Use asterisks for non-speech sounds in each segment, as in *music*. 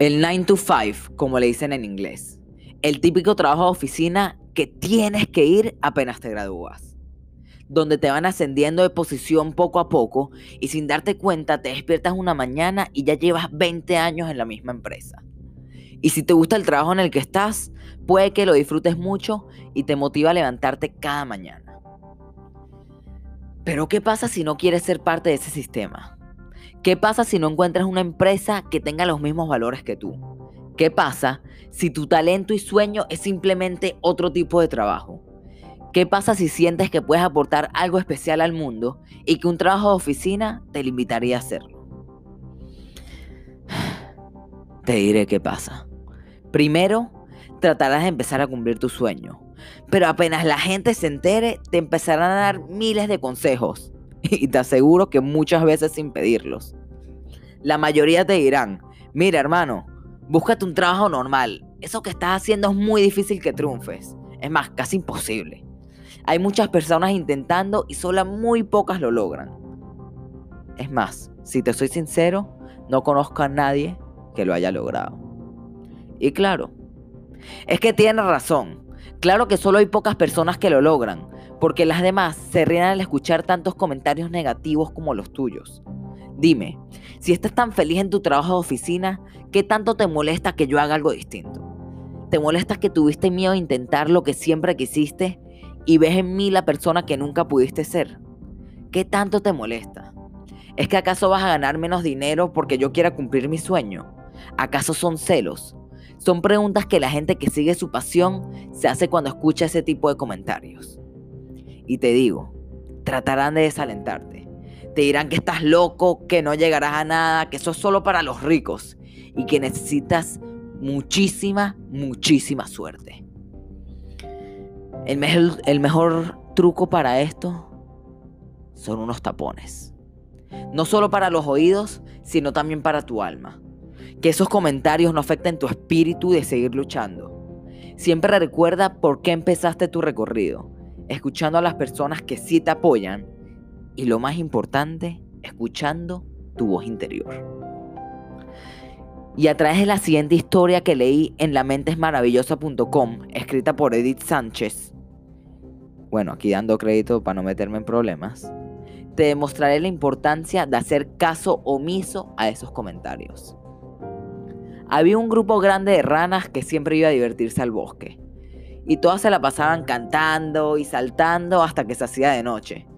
El 9 to 5, como le dicen en inglés. El típico trabajo de oficina que tienes que ir apenas te gradúas. Donde te van ascendiendo de posición poco a poco y sin darte cuenta te despiertas una mañana y ya llevas 20 años en la misma empresa. Y si te gusta el trabajo en el que estás, puede que lo disfrutes mucho y te motiva a levantarte cada mañana. Pero ¿qué pasa si no quieres ser parte de ese sistema? ¿Qué pasa si no encuentras una empresa que tenga los mismos valores que tú? ¿Qué pasa si tu talento y sueño es simplemente otro tipo de trabajo? ¿Qué pasa si sientes que puedes aportar algo especial al mundo y que un trabajo de oficina te limitaría a hacerlo? *sighs* Te diré qué pasa. Primero, tratarás de empezar a cumplir tu sueño. Pero apenas la gente se entere, te empezarán a dar miles de consejos. Y te aseguro que muchas veces sin pedirlos. La mayoría te dirán, mira hermano, búscate un trabajo normal. Eso que estás haciendo es muy difícil que triunfes. Es más, casi imposible. Hay muchas personas intentando y solo muy pocas lo logran. Es más, si te soy sincero, no conozco a nadie que lo haya logrado. Y claro, es que tienes razón. Claro que solo hay pocas personas que lo logran, porque las demás se ríen al escuchar tantos comentarios negativos como los tuyos. Dime, si estás tan feliz en tu trabajo de oficina, ¿qué tanto te molesta que yo haga algo distinto? ¿Te molesta que tuviste miedo a intentar lo que siempre quisiste y ves en mí la persona que nunca pudiste ser? ¿Qué tanto te molesta? ¿Es que acaso vas a ganar menos dinero porque yo quiera cumplir mi sueño? ¿Acaso son celos? Son preguntas que la gente que sigue su pasión se hace cuando escucha ese tipo de comentarios. Y te digo, tratarán de desalentarte. Te dirán que estás loco, que no llegarás a nada, que eso es solo para los ricos y que necesitas muchísima, muchísima suerte. El, mejor, el mejor truco para esto son unos tapones. No solo para los oídos, sino también para tu alma que esos comentarios no afecten tu espíritu de seguir luchando. Siempre recuerda por qué empezaste tu recorrido, escuchando a las personas que sí te apoyan y lo más importante, escuchando tu voz interior. Y a través de la siguiente historia que leí en lamentesmaravillosa.com, escrita por Edith Sánchez, bueno, aquí dando crédito para no meterme en problemas, te demostraré la importancia de hacer caso omiso a esos comentarios. Había un grupo grande de ranas que siempre iba a divertirse al bosque. Y todas se la pasaban cantando y saltando hasta que se hacía de noche.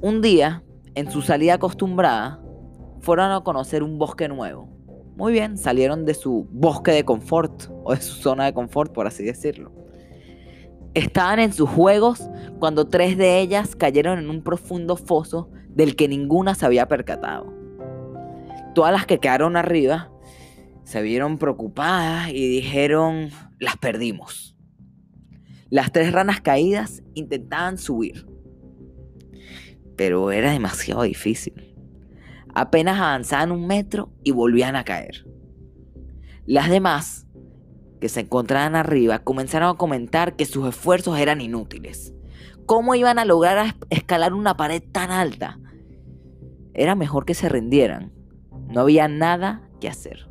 Un día, en su salida acostumbrada, fueron a conocer un bosque nuevo. Muy bien, salieron de su bosque de confort, o de su zona de confort, por así decirlo. Estaban en sus juegos cuando tres de ellas cayeron en un profundo foso del que ninguna se había percatado. Todas las que quedaron arriba se vieron preocupadas y dijeron, las perdimos. Las tres ranas caídas intentaban subir, pero era demasiado difícil. Apenas avanzaban un metro y volvían a caer. Las demás, que se encontraban arriba, comenzaron a comentar que sus esfuerzos eran inútiles. ¿Cómo iban a lograr escalar una pared tan alta? Era mejor que se rindieran. No había nada que hacer.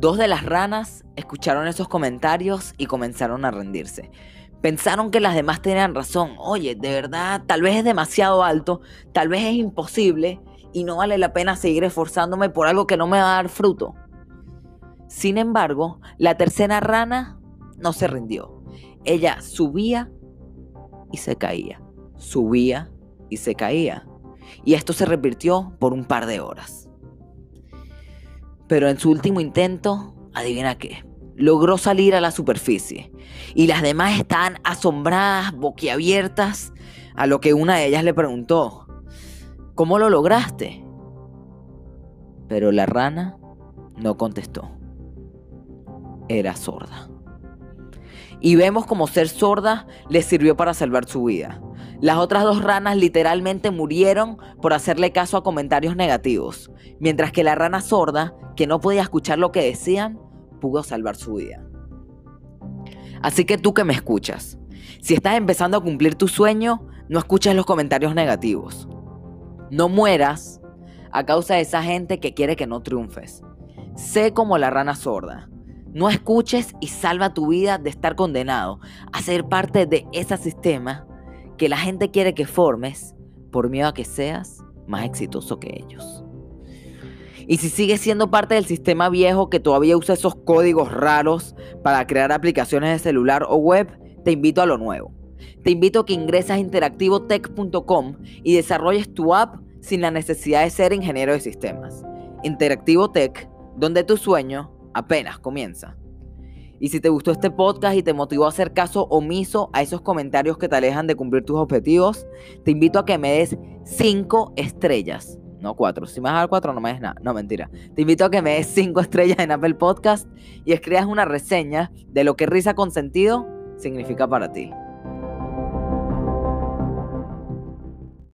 Dos de las ranas escucharon esos comentarios y comenzaron a rendirse. Pensaron que las demás tenían razón. Oye, de verdad, tal vez es demasiado alto, tal vez es imposible y no vale la pena seguir esforzándome por algo que no me va a dar fruto. Sin embargo, la tercera rana no se rindió. Ella subía y se caía, subía y se caía. Y esto se repitió por un par de horas. Pero en su último intento, adivina qué, logró salir a la superficie. Y las demás estaban asombradas, boquiabiertas, a lo que una de ellas le preguntó, ¿cómo lo lograste? Pero la rana no contestó. Era sorda. Y vemos como ser sorda le sirvió para salvar su vida. Las otras dos ranas literalmente murieron por hacerle caso a comentarios negativos, mientras que la rana sorda, que no podía escuchar lo que decían, pudo salvar su vida. Así que tú que me escuchas, si estás empezando a cumplir tu sueño, no escuches los comentarios negativos. No mueras a causa de esa gente que quiere que no triunfes. Sé como la rana sorda. No escuches y salva tu vida de estar condenado a ser parte de ese sistema que la gente quiere que formes por miedo a que seas más exitoso que ellos. Y si sigues siendo parte del sistema viejo que todavía usa esos códigos raros para crear aplicaciones de celular o web, te invito a lo nuevo. Te invito a que ingreses a interactivotech.com y desarrolles tu app sin la necesidad de ser ingeniero de sistemas. Interactivo Tech, donde tu sueño apenas comienza. Y si te gustó este podcast y te motivó a hacer caso omiso a esos comentarios que te alejan de cumplir tus objetivos, te invito a que me des 5 estrellas. No 4. Si me vas a dar 4 no me des nada. No, mentira. Te invito a que me des 5 *laughs* estrellas en Apple Podcast y escribas una reseña de lo que risa con sentido significa para ti.